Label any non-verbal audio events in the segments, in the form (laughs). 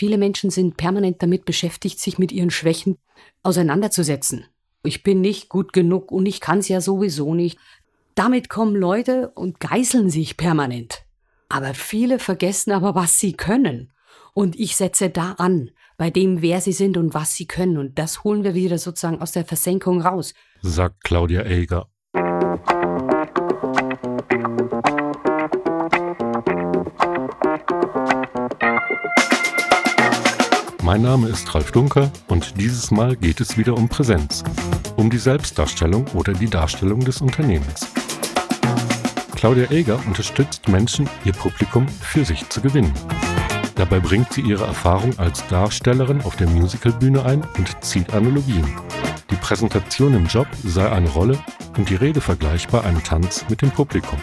viele Menschen sind permanent damit beschäftigt, sich mit ihren Schwächen auseinanderzusetzen. Ich bin nicht gut genug und ich kann es ja sowieso nicht. Damit kommen Leute und geißeln sich permanent. Aber viele vergessen aber, was sie können. Und ich setze da an, bei dem, wer sie sind und was sie können. Und das holen wir wieder sozusagen aus der Versenkung raus. Sagt Claudia Eger. Mein Name ist Ralf Dunker und dieses Mal geht es wieder um Präsenz, um die Selbstdarstellung oder die Darstellung des Unternehmens. Claudia Eger unterstützt Menschen, ihr Publikum für sich zu gewinnen. Dabei bringt sie ihre Erfahrung als Darstellerin auf der Musicalbühne ein und zieht Analogien. Die Präsentation im Job sei eine Rolle und die Rede vergleichbar einem Tanz mit dem Publikum.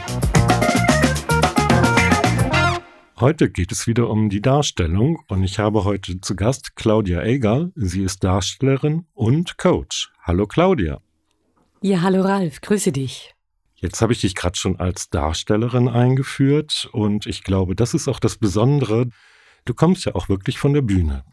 Heute geht es wieder um die Darstellung und ich habe heute zu Gast Claudia Eger. Sie ist Darstellerin und Coach. Hallo Claudia. Ja, hallo Ralf, grüße dich. Jetzt habe ich dich gerade schon als Darstellerin eingeführt und ich glaube, das ist auch das Besondere. Du kommst ja auch wirklich von der Bühne.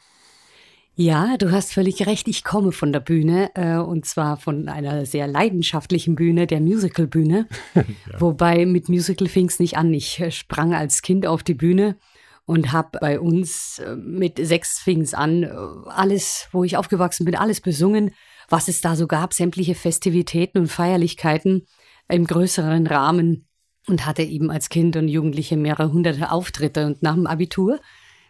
Ja, du hast völlig recht. Ich komme von der Bühne äh, und zwar von einer sehr leidenschaftlichen Bühne, der Musical-Bühne. (laughs) ja. Wobei mit Musical fing es nicht an. Ich äh, sprang als Kind auf die Bühne und habe bei uns äh, mit sechs fing es an, äh, alles, wo ich aufgewachsen bin, alles besungen, was es da so gab, sämtliche Festivitäten und Feierlichkeiten im größeren Rahmen und hatte eben als Kind und Jugendliche mehrere hunderte Auftritte. Und nach dem Abitur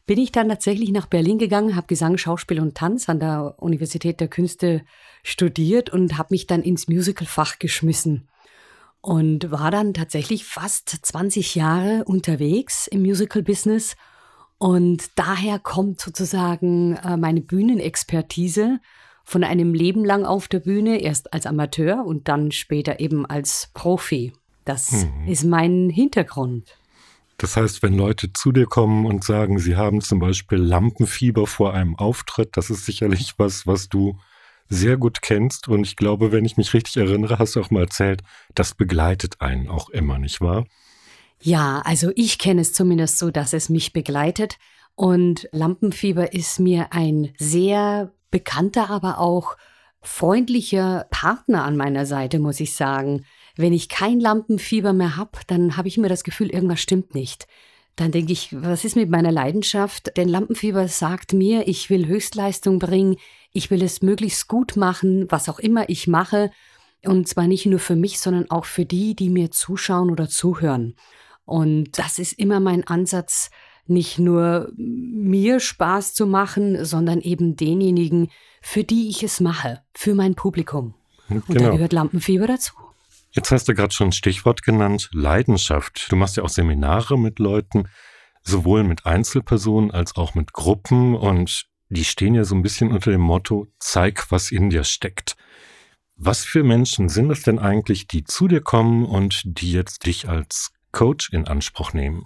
bin ich dann tatsächlich nach Berlin gegangen, habe Gesang, Schauspiel und Tanz an der Universität der Künste studiert und habe mich dann ins Musicalfach geschmissen und war dann tatsächlich fast 20 Jahre unterwegs im Musical-Business. Und daher kommt sozusagen äh, meine Bühnenexpertise von einem Leben lang auf der Bühne, erst als Amateur und dann später eben als Profi. Das mhm. ist mein Hintergrund. Das heißt, wenn Leute zu dir kommen und sagen, sie haben zum Beispiel Lampenfieber vor einem Auftritt, das ist sicherlich was, was du sehr gut kennst. Und ich glaube, wenn ich mich richtig erinnere, hast du auch mal erzählt, das begleitet einen auch immer, nicht wahr? Ja, also ich kenne es zumindest so, dass es mich begleitet. Und Lampenfieber ist mir ein sehr bekannter, aber auch freundlicher Partner an meiner Seite, muss ich sagen. Wenn ich kein Lampenfieber mehr habe, dann habe ich immer das Gefühl, irgendwas stimmt nicht. Dann denke ich, was ist mit meiner Leidenschaft? Denn Lampenfieber sagt mir, ich will Höchstleistung bringen, ich will es möglichst gut machen, was auch immer ich mache. Und zwar nicht nur für mich, sondern auch für die, die mir zuschauen oder zuhören. Und das ist immer mein Ansatz, nicht nur mir Spaß zu machen, sondern eben denjenigen, für die ich es mache, für mein Publikum. Und genau. da gehört Lampenfieber dazu. Jetzt hast du gerade schon ein Stichwort genannt, Leidenschaft. Du machst ja auch Seminare mit Leuten, sowohl mit Einzelpersonen als auch mit Gruppen und die stehen ja so ein bisschen unter dem Motto, zeig, was in dir steckt. Was für Menschen sind es denn eigentlich, die zu dir kommen und die jetzt dich als Coach in Anspruch nehmen?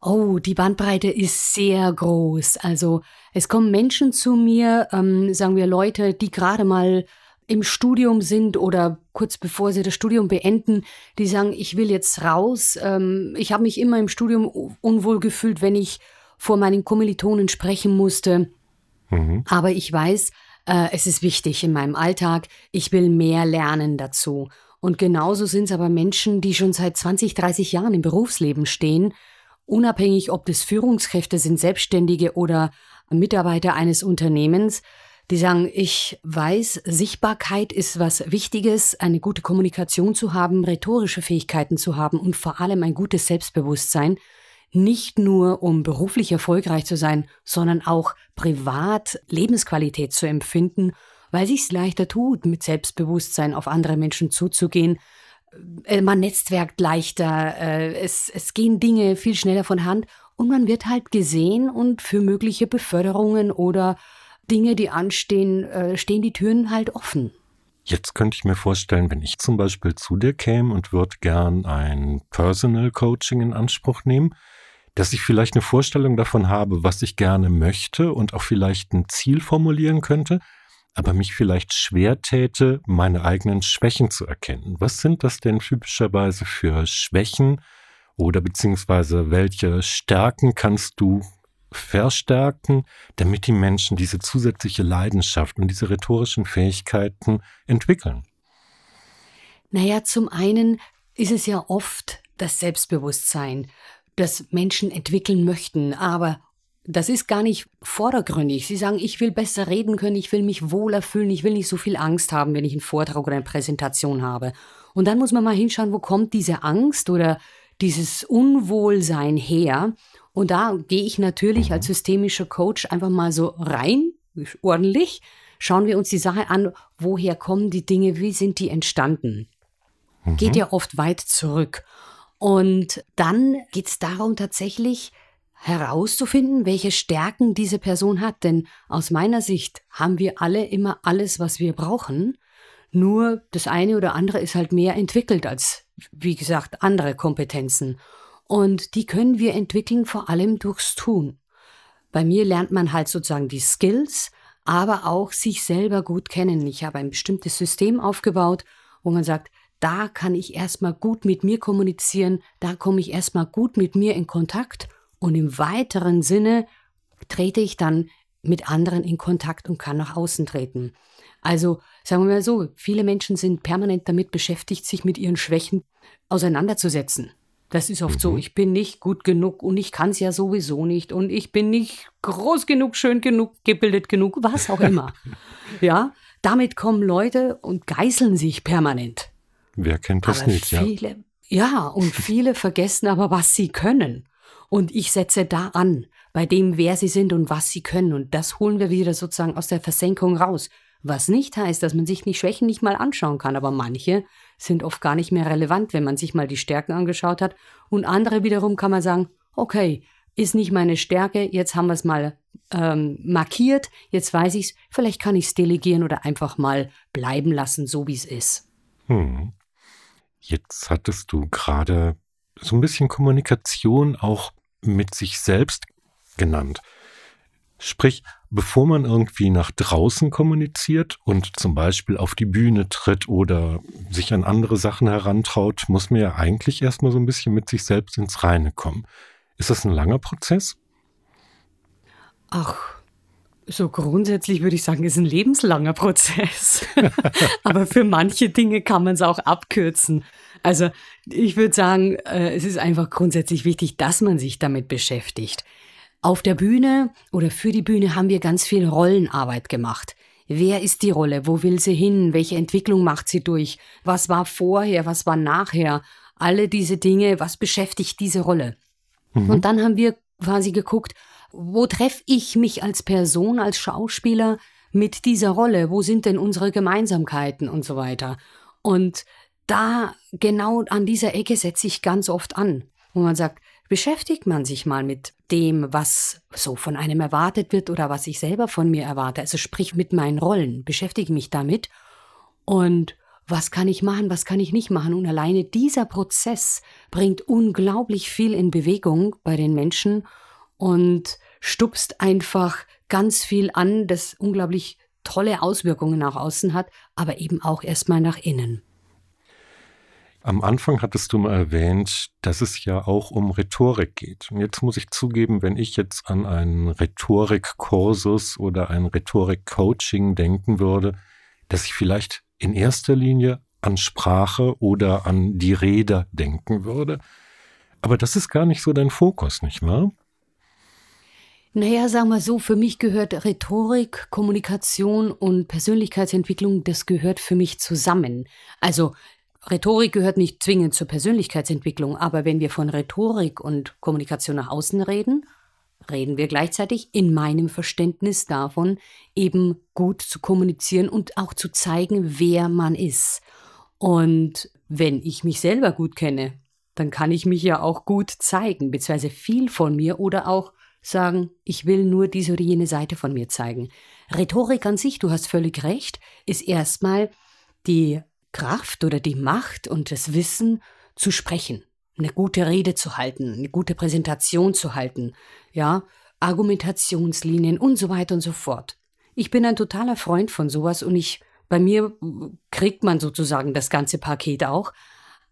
Oh, die Bandbreite ist sehr groß. Also es kommen Menschen zu mir, ähm, sagen wir Leute, die gerade mal im Studium sind oder kurz bevor sie das Studium beenden, die sagen, ich will jetzt raus. Ähm, ich habe mich immer im Studium unwohl gefühlt, wenn ich vor meinen Kommilitonen sprechen musste. Mhm. Aber ich weiß, äh, es ist wichtig in meinem Alltag. Ich will mehr lernen dazu. Und genauso sind es aber Menschen, die schon seit 20, 30 Jahren im Berufsleben stehen, unabhängig ob das Führungskräfte sind, Selbstständige oder Mitarbeiter eines Unternehmens, die sagen, ich weiß, Sichtbarkeit ist was Wichtiges, eine gute Kommunikation zu haben, rhetorische Fähigkeiten zu haben und vor allem ein gutes Selbstbewusstsein, nicht nur um beruflich erfolgreich zu sein, sondern auch privat Lebensqualität zu empfinden, weil sich es leichter tut, mit Selbstbewusstsein auf andere Menschen zuzugehen. Äh, man netzwerkt leichter, äh, es, es gehen Dinge viel schneller von Hand und man wird halt gesehen und für mögliche Beförderungen oder Dinge, die anstehen, äh, stehen die Türen halt offen. Jetzt könnte ich mir vorstellen, wenn ich zum Beispiel zu dir käme und würde gern ein Personal Coaching in Anspruch nehmen, dass ich vielleicht eine Vorstellung davon habe, was ich gerne möchte und auch vielleicht ein Ziel formulieren könnte, aber mich vielleicht schwer täte, meine eigenen Schwächen zu erkennen. Was sind das denn typischerweise für Schwächen oder beziehungsweise welche Stärken kannst du verstärken, damit die Menschen diese zusätzliche Leidenschaft und diese rhetorischen Fähigkeiten entwickeln? Naja, zum einen ist es ja oft das Selbstbewusstsein, das Menschen entwickeln möchten, aber das ist gar nicht vordergründig. Sie sagen, ich will besser reden können, ich will mich wohler fühlen, ich will nicht so viel Angst haben, wenn ich einen Vortrag oder eine Präsentation habe. Und dann muss man mal hinschauen, wo kommt diese Angst oder dieses Unwohlsein her. Und da gehe ich natürlich als systemischer Coach einfach mal so rein, ordentlich. Schauen wir uns die Sache an, woher kommen die Dinge, wie sind die entstanden. Mhm. Geht ja oft weit zurück. Und dann geht es darum, tatsächlich herauszufinden, welche Stärken diese Person hat. Denn aus meiner Sicht haben wir alle immer alles, was wir brauchen. Nur das eine oder andere ist halt mehr entwickelt als, wie gesagt, andere Kompetenzen. Und die können wir entwickeln vor allem durchs Tun. Bei mir lernt man halt sozusagen die Skills, aber auch sich selber gut kennen. Ich habe ein bestimmtes System aufgebaut, wo man sagt, da kann ich erstmal gut mit mir kommunizieren, da komme ich erstmal gut mit mir in Kontakt und im weiteren Sinne trete ich dann mit anderen in Kontakt und kann nach außen treten. Also sagen wir mal so, viele Menschen sind permanent damit beschäftigt, sich mit ihren Schwächen auseinanderzusetzen. Das ist oft mhm. so, ich bin nicht gut genug und ich kann es ja sowieso nicht und ich bin nicht groß genug, schön genug, gebildet genug, was auch immer. (laughs) ja, damit kommen Leute und geißeln sich permanent. Wer kennt das aber nicht? Viele, ja. ja, und (laughs) viele vergessen aber, was sie können. Und ich setze da an, bei dem, wer sie sind und was sie können. Und das holen wir wieder sozusagen aus der Versenkung raus. Was nicht heißt, dass man sich die Schwächen nicht mal anschauen kann, aber manche sind oft gar nicht mehr relevant, wenn man sich mal die Stärken angeschaut hat. Und andere wiederum kann man sagen, okay, ist nicht meine Stärke, jetzt haben wir es mal ähm, markiert, jetzt weiß ich es, vielleicht kann ich es delegieren oder einfach mal bleiben lassen, so wie es ist. Hm. Jetzt hattest du gerade so ein bisschen Kommunikation auch mit sich selbst genannt. Sprich, bevor man irgendwie nach draußen kommuniziert und zum Beispiel auf die Bühne tritt oder sich an andere Sachen herantraut, muss man ja eigentlich erstmal so ein bisschen mit sich selbst ins Reine kommen. Ist das ein langer Prozess? Ach, so grundsätzlich würde ich sagen, ist ein lebenslanger Prozess. (laughs) Aber für manche Dinge kann man es auch abkürzen. Also ich würde sagen, äh, es ist einfach grundsätzlich wichtig, dass man sich damit beschäftigt. Auf der Bühne oder für die Bühne haben wir ganz viel Rollenarbeit gemacht. Wer ist die Rolle? Wo will sie hin? Welche Entwicklung macht sie durch? Was war vorher? Was war nachher? Alle diese Dinge, was beschäftigt diese Rolle? Mhm. Und dann haben wir quasi geguckt, wo treffe ich mich als Person, als Schauspieler mit dieser Rolle? Wo sind denn unsere Gemeinsamkeiten und so weiter? Und da genau an dieser Ecke setze ich ganz oft an, wo man sagt, beschäftigt man sich mal mit dem, was so von einem erwartet wird oder was ich selber von mir erwarte. Also sprich mit meinen Rollen, beschäftige mich damit und was kann ich machen, was kann ich nicht machen. Und alleine dieser Prozess bringt unglaublich viel in Bewegung bei den Menschen und stupst einfach ganz viel an, das unglaublich tolle Auswirkungen nach außen hat, aber eben auch erstmal nach innen. Am Anfang hattest du mal erwähnt, dass es ja auch um Rhetorik geht. Und jetzt muss ich zugeben, wenn ich jetzt an einen Rhetorikkursus oder ein Rhetorik-Coaching denken würde, dass ich vielleicht in erster Linie an Sprache oder an die Rede denken würde. Aber das ist gar nicht so dein Fokus, nicht wahr? Naja, sagen wir so, für mich gehört Rhetorik, Kommunikation und Persönlichkeitsentwicklung, das gehört für mich zusammen. Also Rhetorik gehört nicht zwingend zur Persönlichkeitsentwicklung, aber wenn wir von Rhetorik und Kommunikation nach außen reden, reden wir gleichzeitig in meinem Verständnis davon, eben gut zu kommunizieren und auch zu zeigen, wer man ist. Und wenn ich mich selber gut kenne, dann kann ich mich ja auch gut zeigen, beziehungsweise viel von mir oder auch sagen, ich will nur diese oder jene Seite von mir zeigen. Rhetorik an sich, du hast völlig recht, ist erstmal die Kraft oder die Macht und das Wissen zu sprechen, eine gute Rede zu halten, eine gute Präsentation zu halten, ja, Argumentationslinien und so weiter und so fort. Ich bin ein totaler Freund von sowas und ich, bei mir kriegt man sozusagen das ganze Paket auch.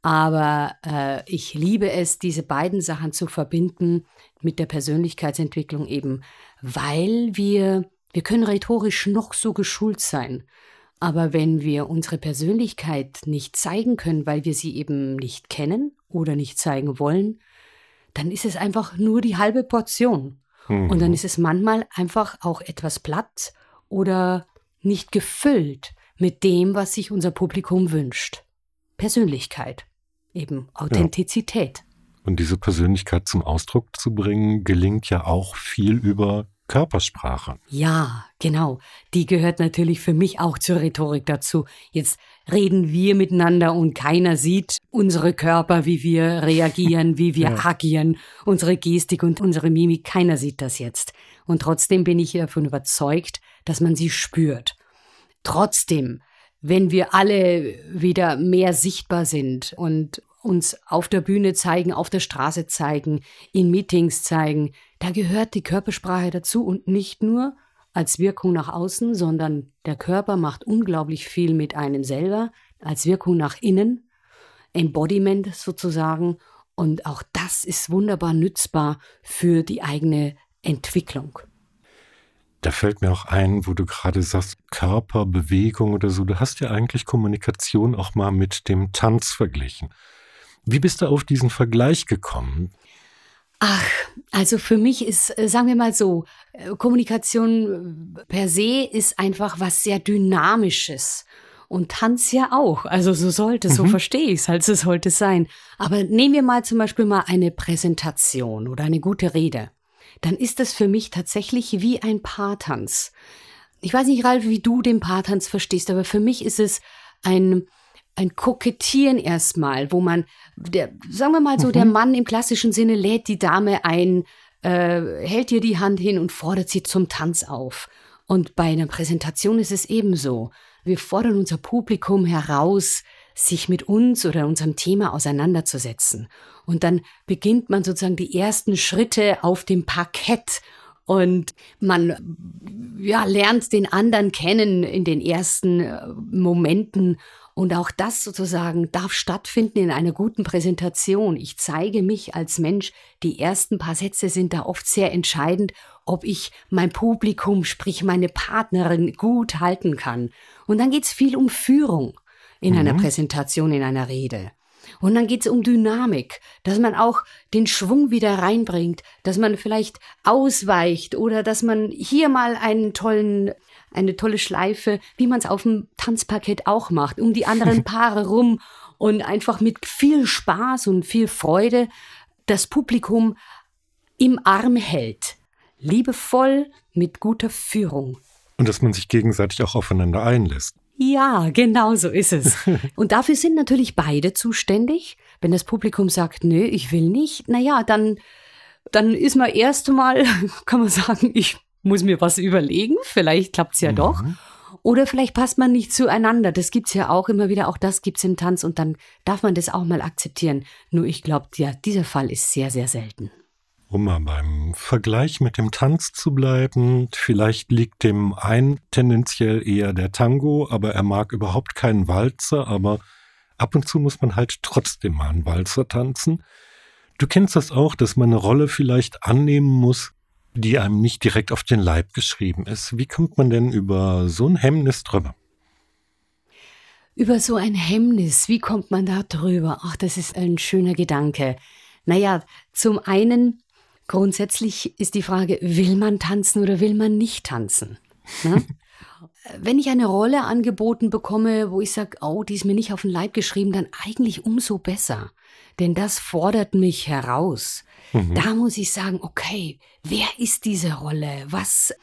Aber äh, ich liebe es, diese beiden Sachen zu verbinden mit der Persönlichkeitsentwicklung eben, weil wir, wir können rhetorisch noch so geschult sein. Aber wenn wir unsere Persönlichkeit nicht zeigen können, weil wir sie eben nicht kennen oder nicht zeigen wollen, dann ist es einfach nur die halbe Portion. Mhm. Und dann mhm. ist es manchmal einfach auch etwas platt oder nicht gefüllt mit dem, was sich unser Publikum wünscht. Persönlichkeit, eben Authentizität. Ja. Und diese Persönlichkeit zum Ausdruck zu bringen, gelingt ja auch viel über Körpersprache. Ja, genau. Die gehört natürlich für mich auch zur Rhetorik dazu. Jetzt reden wir miteinander und keiner sieht unsere Körper, wie wir reagieren, wie wir (laughs) ja. agieren, unsere Gestik und unsere Mimik. Keiner sieht das jetzt. Und trotzdem bin ich davon überzeugt, dass man sie spürt. Trotzdem, wenn wir alle wieder mehr sichtbar sind und uns auf der Bühne zeigen, auf der Straße zeigen, in Meetings zeigen, da gehört die Körpersprache dazu und nicht nur als Wirkung nach außen, sondern der Körper macht unglaublich viel mit einem selber, als Wirkung nach innen, Embodiment sozusagen. Und auch das ist wunderbar nützbar für die eigene Entwicklung. Da fällt mir auch ein, wo du gerade sagst, Körperbewegung oder so. Du hast ja eigentlich Kommunikation auch mal mit dem Tanz verglichen. Wie bist du auf diesen Vergleich gekommen? Ach, also für mich ist, äh, sagen wir mal so, äh, Kommunikation äh, per se ist einfach was sehr Dynamisches. Und Tanz ja auch. Also so sollte, mhm. so verstehe ich es halt, so sollte es sein. Aber nehmen wir mal zum Beispiel mal eine Präsentation oder eine gute Rede. Dann ist das für mich tatsächlich wie ein Paartanz. Ich weiß nicht, Ralf, wie du den Paartanz verstehst, aber für mich ist es ein, ein Kokettieren erstmal, wo man, der, sagen wir mal so, mhm. der Mann im klassischen Sinne lädt die Dame ein, äh, hält ihr die Hand hin und fordert sie zum Tanz auf. Und bei einer Präsentation ist es ebenso. Wir fordern unser Publikum heraus, sich mit uns oder unserem Thema auseinanderzusetzen. Und dann beginnt man sozusagen die ersten Schritte auf dem Parkett und man ja, lernt den anderen kennen in den ersten äh, Momenten und auch das sozusagen darf stattfinden in einer guten Präsentation. Ich zeige mich als Mensch. Die ersten paar Sätze sind da oft sehr entscheidend, ob ich mein Publikum, sprich meine Partnerin, gut halten kann. Und dann geht es viel um Führung in mhm. einer Präsentation, in einer Rede. Und dann geht es um Dynamik, dass man auch den Schwung wieder reinbringt, dass man vielleicht ausweicht oder dass man hier mal einen tollen eine tolle Schleife, wie man es auf dem Tanzparkett auch macht, um die anderen (laughs) Paare rum und einfach mit viel Spaß und viel Freude das Publikum im Arm hält. Liebevoll mit guter Führung. Und dass man sich gegenseitig auch aufeinander einlässt. Ja, genau so ist es. (laughs) Und dafür sind natürlich beide zuständig. Wenn das Publikum sagt, nö, ich will nicht, naja, dann, dann ist man erst mal, (laughs) kann man sagen, ich muss mir was überlegen, vielleicht klappt es ja mhm. doch. Oder vielleicht passt man nicht zueinander. Das gibt es ja auch immer wieder. Auch das gibt es im Tanz und dann darf man das auch mal akzeptieren. Nur ich glaube, ja, dieser Fall ist sehr, sehr selten. Um mal beim Vergleich mit dem Tanz zu bleiben, vielleicht liegt dem einen tendenziell eher der Tango, aber er mag überhaupt keinen Walzer, aber ab und zu muss man halt trotzdem mal einen Walzer tanzen. Du kennst das auch, dass man eine Rolle vielleicht annehmen muss, die einem nicht direkt auf den Leib geschrieben ist. Wie kommt man denn über so ein Hemmnis drüber? Über so ein Hemmnis, wie kommt man da drüber? Ach, das ist ein schöner Gedanke. Naja, zum einen, grundsätzlich ist die Frage, will man tanzen oder will man nicht tanzen? Ne? (laughs) Wenn ich eine Rolle angeboten bekomme, wo ich sage, oh, die ist mir nicht auf den Leib geschrieben, dann eigentlich umso besser. Denn das fordert mich heraus. Mhm. Da muss ich sagen, okay, wer ist diese Rolle? Was,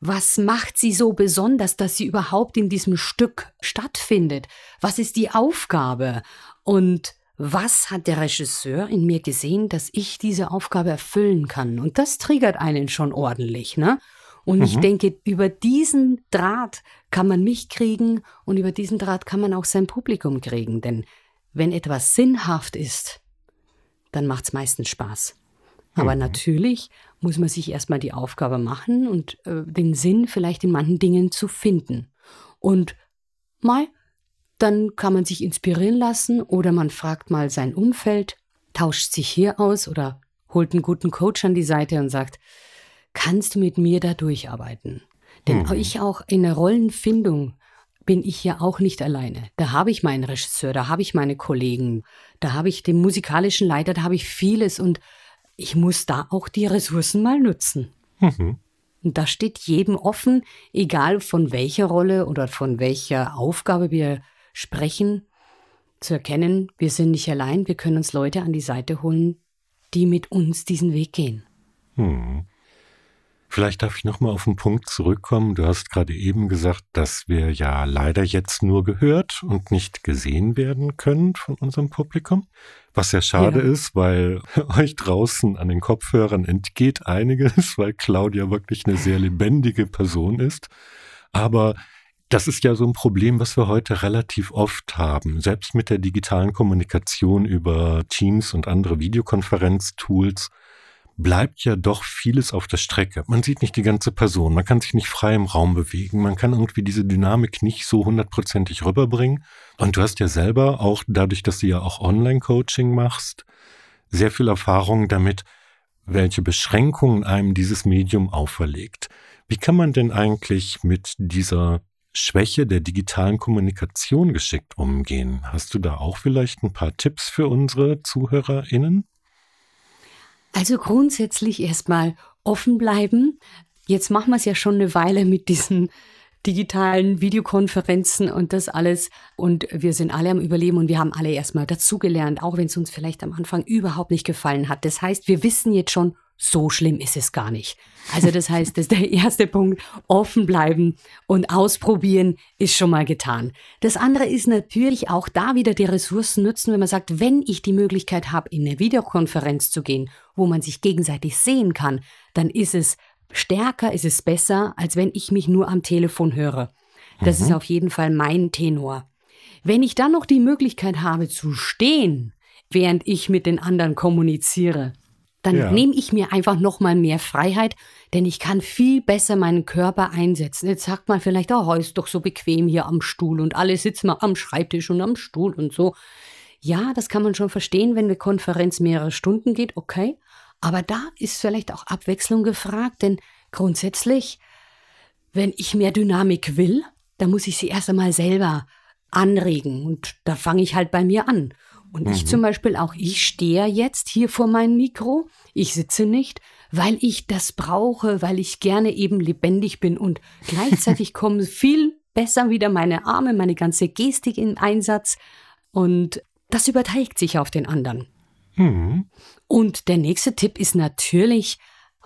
was macht sie so besonders, dass sie überhaupt in diesem Stück stattfindet? Was ist die Aufgabe? Und was hat der Regisseur in mir gesehen, dass ich diese Aufgabe erfüllen kann? Und das triggert einen schon ordentlich, ne? Und mhm. ich denke, über diesen Draht kann man mich kriegen und über diesen Draht kann man auch sein Publikum kriegen. Denn wenn etwas sinnhaft ist, dann macht es meistens Spaß. Aber mhm. natürlich muss man sich erstmal die Aufgabe machen und äh, den Sinn vielleicht in manchen Dingen zu finden. Und mal dann kann man sich inspirieren lassen oder man fragt mal sein Umfeld, tauscht sich hier aus oder holt einen guten Coach an die Seite und sagt, kannst du mit mir da durcharbeiten? Denn mhm. ich auch in der Rollenfindung bin ich ja auch nicht alleine. Da habe ich meinen Regisseur, da habe ich meine Kollegen, da habe ich den musikalischen Leiter, da habe ich vieles und ich muss da auch die Ressourcen mal nutzen. Mhm. Und das steht jedem offen, egal von welcher Rolle oder von welcher Aufgabe wir sprechen, zu erkennen, wir sind nicht allein, wir können uns Leute an die Seite holen, die mit uns diesen Weg gehen. Hm. Vielleicht darf ich nochmal auf den Punkt zurückkommen. Du hast gerade eben gesagt, dass wir ja leider jetzt nur gehört und nicht gesehen werden können von unserem Publikum. Was ja schade ja. ist, weil (laughs) euch draußen an den Kopfhörern entgeht einiges, weil Claudia wirklich eine sehr lebendige Person ist. Aber das ist ja so ein Problem, was wir heute relativ oft haben. Selbst mit der digitalen Kommunikation über Teams und andere Videokonferenztools bleibt ja doch vieles auf der Strecke. Man sieht nicht die ganze Person, man kann sich nicht frei im Raum bewegen, man kann irgendwie diese Dynamik nicht so hundertprozentig rüberbringen. Und du hast ja selber auch dadurch, dass du ja auch Online-Coaching machst, sehr viel Erfahrung damit, welche Beschränkungen einem dieses Medium auferlegt. Wie kann man denn eigentlich mit dieser Schwäche der digitalen Kommunikation geschickt umgehen? Hast du da auch vielleicht ein paar Tipps für unsere ZuhörerInnen? Also grundsätzlich erstmal offen bleiben. Jetzt machen wir es ja schon eine Weile mit diesen digitalen Videokonferenzen und das alles. Und wir sind alle am Überleben und wir haben alle erstmal dazugelernt, auch wenn es uns vielleicht am Anfang überhaupt nicht gefallen hat. Das heißt, wir wissen jetzt schon, so schlimm ist es gar nicht. Also das heißt, das ist der erste Punkt, offen bleiben und ausprobieren ist schon mal getan. Das andere ist natürlich auch da wieder die Ressourcen nutzen, wenn man sagt, wenn ich die Möglichkeit habe, in eine Videokonferenz zu gehen, wo man sich gegenseitig sehen kann, dann ist es stärker, ist es besser, als wenn ich mich nur am Telefon höre. Das mhm. ist auf jeden Fall mein Tenor. Wenn ich dann noch die Möglichkeit habe zu stehen, während ich mit den anderen kommuniziere, dann ja. nehme ich mir einfach noch mal mehr Freiheit, denn ich kann viel besser meinen Körper einsetzen. Jetzt sagt man vielleicht, oh, ist doch so bequem hier am Stuhl und alle sitzen mal am Schreibtisch und am Stuhl und so. Ja, das kann man schon verstehen, wenn eine Konferenz mehrere Stunden geht, okay. Aber da ist vielleicht auch Abwechslung gefragt, denn grundsätzlich, wenn ich mehr Dynamik will, dann muss ich sie erst einmal selber anregen und da fange ich halt bei mir an. Und mhm. ich zum Beispiel auch, ich stehe jetzt hier vor meinem Mikro, ich sitze nicht, weil ich das brauche, weil ich gerne eben lebendig bin und gleichzeitig (laughs) kommen viel besser wieder meine Arme, meine ganze Gestik in Einsatz und das überträgt sich auf den anderen. Mhm. Und der nächste Tipp ist natürlich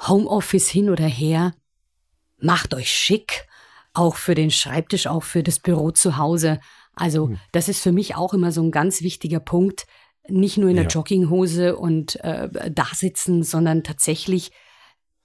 Homeoffice hin oder her. Macht euch schick, auch für den Schreibtisch, auch für das Büro zu Hause. Also hm. das ist für mich auch immer so ein ganz wichtiger Punkt. Nicht nur in der ja. Jogginghose und äh, da sitzen, sondern tatsächlich,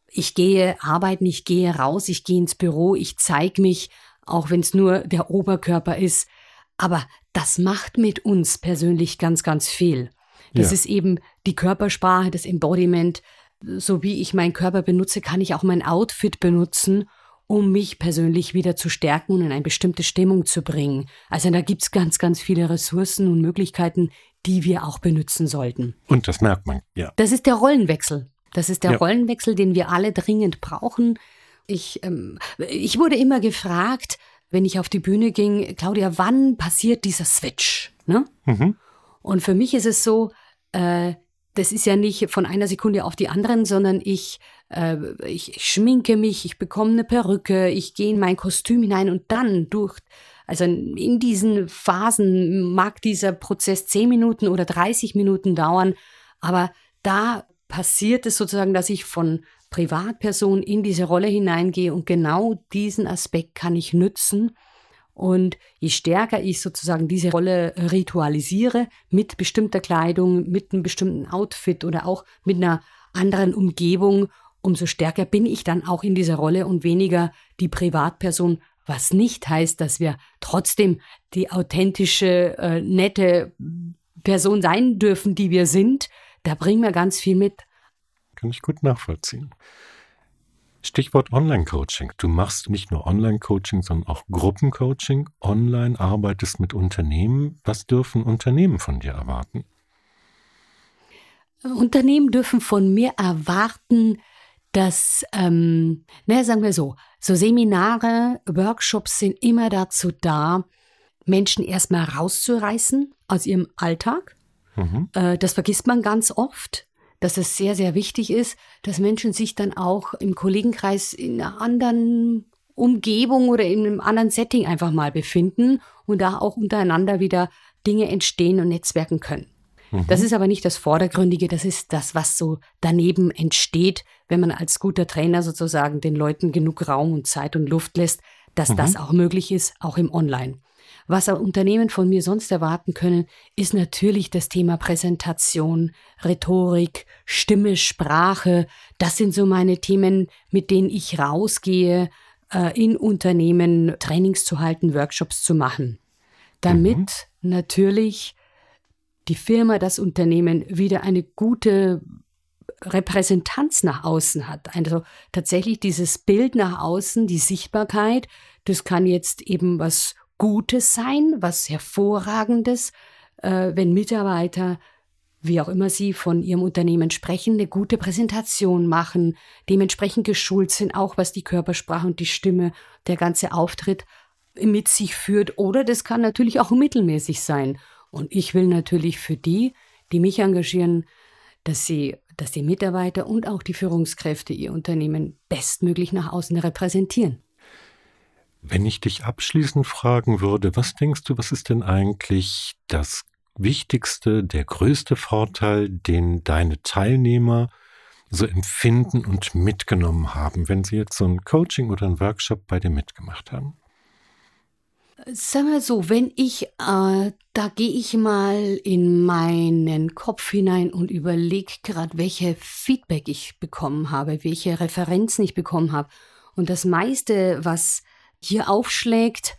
ich gehe arbeiten, ich gehe raus, ich gehe ins Büro, ich zeige mich, auch wenn es nur der Oberkörper ist. Aber das macht mit uns persönlich ganz, ganz viel. Das ja. ist eben die Körpersprache, das Embodiment. So wie ich meinen Körper benutze, kann ich auch mein Outfit benutzen um mich persönlich wieder zu stärken und in eine bestimmte Stimmung zu bringen. Also da gibt es ganz, ganz viele Ressourcen und Möglichkeiten, die wir auch benutzen sollten. Und das merkt man, ja. Das ist der Rollenwechsel. Das ist der ja. Rollenwechsel, den wir alle dringend brauchen. Ich, ähm, ich wurde immer gefragt, wenn ich auf die Bühne ging, Claudia, wann passiert dieser Switch? Ne? Mhm. Und für mich ist es so, äh, das ist ja nicht von einer Sekunde auf die anderen, sondern ich, äh, ich schminke mich, ich bekomme eine Perücke, ich gehe in mein Kostüm hinein und dann durch, also in diesen Phasen mag dieser Prozess 10 Minuten oder 30 Minuten dauern, aber da passiert es sozusagen, dass ich von Privatperson in diese Rolle hineingehe und genau diesen Aspekt kann ich nützen und je stärker ich sozusagen diese Rolle ritualisiere mit bestimmter Kleidung, mit einem bestimmten Outfit oder auch mit einer anderen Umgebung, umso stärker bin ich dann auch in dieser Rolle und weniger die Privatperson, was nicht heißt, dass wir trotzdem die authentische, äh, nette Person sein dürfen, die wir sind. Da bringen wir ganz viel mit. Kann ich gut nachvollziehen. Stichwort Online-Coaching. Du machst nicht nur Online-Coaching, sondern auch Gruppencoaching. Online arbeitest mit Unternehmen. Was dürfen Unternehmen von dir erwarten? Unternehmen dürfen von mir erwarten, dass, ähm, naja, sagen wir so, so Seminare, Workshops sind immer dazu da, Menschen erstmal rauszureißen aus ihrem Alltag. Mhm. Äh, das vergisst man ganz oft dass es sehr, sehr wichtig ist, dass Menschen sich dann auch im Kollegenkreis in einer anderen Umgebung oder in einem anderen Setting einfach mal befinden und da auch untereinander wieder Dinge entstehen und netzwerken können. Mhm. Das ist aber nicht das Vordergründige, das ist das, was so daneben entsteht, wenn man als guter Trainer sozusagen den Leuten genug Raum und Zeit und Luft lässt, dass mhm. das auch möglich ist, auch im Online. Was Unternehmen von mir sonst erwarten können, ist natürlich das Thema Präsentation, Rhetorik, Stimme, Sprache. Das sind so meine Themen, mit denen ich rausgehe, äh, in Unternehmen Trainings zu halten, Workshops zu machen. Damit mhm. natürlich die Firma, das Unternehmen wieder eine gute Repräsentanz nach außen hat. Also tatsächlich dieses Bild nach außen, die Sichtbarkeit, das kann jetzt eben was Gutes sein, was Hervorragendes, äh, wenn Mitarbeiter, wie auch immer sie von ihrem Unternehmen sprechen, eine gute Präsentation machen, dementsprechend geschult sind, auch was die Körpersprache und die Stimme, der ganze Auftritt mit sich führt. Oder das kann natürlich auch mittelmäßig sein. Und ich will natürlich für die, die mich engagieren, dass sie, dass die Mitarbeiter und auch die Führungskräfte ihr Unternehmen bestmöglich nach außen repräsentieren. Wenn ich dich abschließend fragen würde, was denkst du, was ist denn eigentlich das Wichtigste, der größte Vorteil, den deine Teilnehmer so empfinden und mitgenommen haben, wenn sie jetzt so ein Coaching oder ein Workshop bei dir mitgemacht haben? Sag mal so, wenn ich, äh, da gehe ich mal in meinen Kopf hinein und überlege gerade, welche Feedback ich bekommen habe, welche Referenzen ich bekommen habe. Und das meiste, was hier aufschlägt,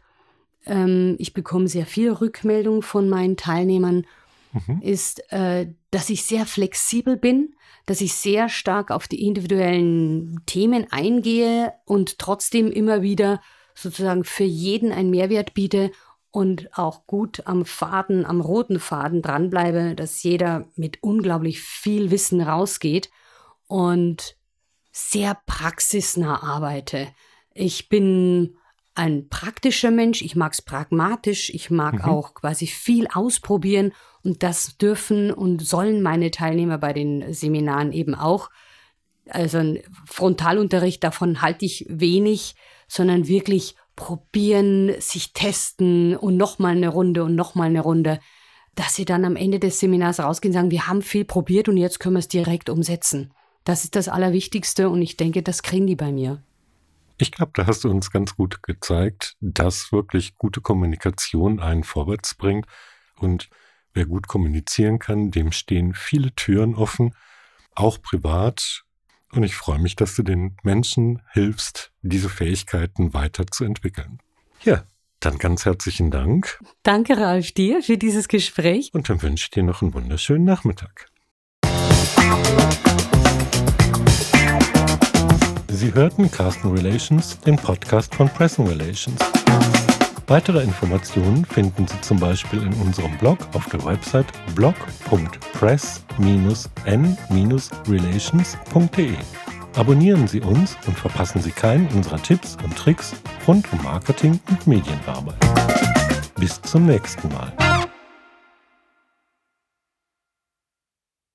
ähm, ich bekomme sehr viel Rückmeldung von meinen Teilnehmern, mhm. ist, äh, dass ich sehr flexibel bin, dass ich sehr stark auf die individuellen Themen eingehe und trotzdem immer wieder sozusagen für jeden einen Mehrwert biete und auch gut am Faden, am roten Faden dranbleibe, dass jeder mit unglaublich viel Wissen rausgeht und sehr praxisnah arbeite. Ich bin ein praktischer Mensch, ich mag es pragmatisch, ich mag mhm. auch quasi viel ausprobieren und das dürfen und sollen meine Teilnehmer bei den Seminaren eben auch. Also ein Frontalunterricht, davon halte ich wenig, sondern wirklich probieren, sich testen und nochmal eine Runde und nochmal eine Runde, dass sie dann am Ende des Seminars rausgehen und sagen, wir haben viel probiert und jetzt können wir es direkt umsetzen. Das ist das Allerwichtigste und ich denke, das kriegen die bei mir. Ich glaube, da hast du uns ganz gut gezeigt, dass wirklich gute Kommunikation einen vorwärts bringt. Und wer gut kommunizieren kann, dem stehen viele Türen offen, auch privat. Und ich freue mich, dass du den Menschen hilfst, diese Fähigkeiten weiterzuentwickeln. Ja, dann ganz herzlichen Dank. Danke, Ralf, dir für dieses Gespräch. Und dann wünsche ich dir noch einen wunderschönen Nachmittag. Sie hörten Carsten Relations, den Podcast von Pressing Relations. Weitere Informationen finden Sie zum Beispiel in unserem Blog auf der Website blog.press-n-relations.de. Abonnieren Sie uns und verpassen Sie keinen unserer Tipps und Tricks rund um Marketing und Medienarbeit. Bis zum nächsten Mal.